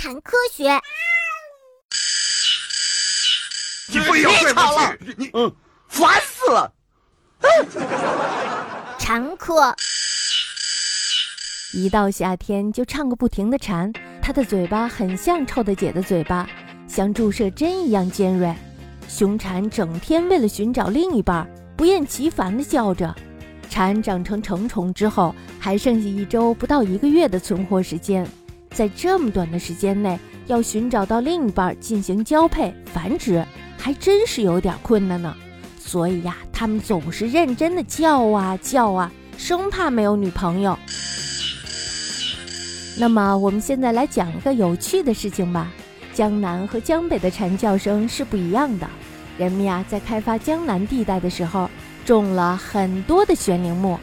谈科学。你不要别吵了，你嗯，烦死了。蝉科，一到夏天就唱个不停的蝉，它的嘴巴很像臭的姐的嘴巴，像注射针一样尖锐。雄蝉整天为了寻找另一半，不厌其烦地叫着。蝉长成成虫之后，还剩下一周不到一个月的存活时间，在这么短的时间内，要寻找到另一半进行交配繁殖，还真是有点困难呢。所以呀，他们总是认真的叫啊叫啊，生怕没有女朋友。那么，我们现在来讲一个有趣的事情吧。江南和江北的蝉叫声是不一样的。人们呀，在开发江南地带的时候，种了很多的悬铃木。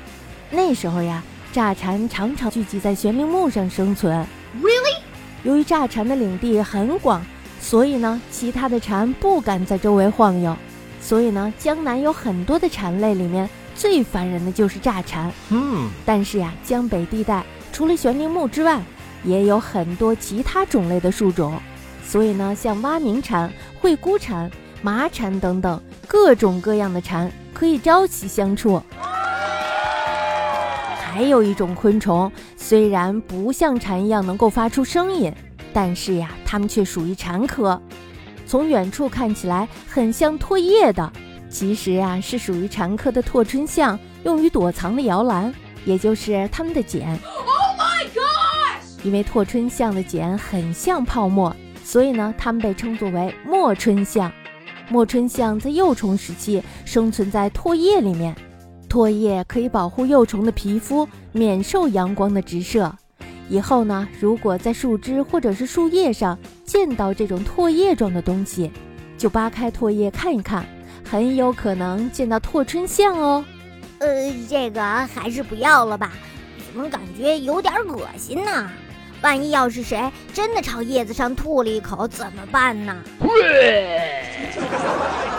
那时候呀，炸蝉常常聚集在悬铃木上生存。Really？由于炸蝉的领地很广，所以呢，其他的蝉不敢在周围晃悠。所以呢，江南有很多的蝉类里面最烦人的就是炸蝉。嗯，但是呀，江北地带除了悬铃木之外，也有很多其他种类的树种。所以呢，像蛙鸣蝉、惠姑蝉、麻蝉等等各种各样的蝉可以朝夕相处。还有一种昆虫，虽然不像蝉一样能够发出声音，但是呀，它们却属于蝉科。从远处看起来很像唾液的，其实呀是属于蝉科的拓春象，用于躲藏的摇篮，也就是它们的茧。因为拓春象的茧很像泡沫，所以呢，它们被称作为末春象。末春象在幼虫时期生存在唾液里面，唾液可以保护幼虫的皮肤免受阳光的直射。以后呢，如果在树枝或者是树叶上见到这种唾液状的东西，就扒开唾液看一看，很有可能见到拓春象哦。呃，这个还是不要了吧，怎么感觉有点恶心呢？万一要是谁真的朝叶子上吐了一口，怎么办呢？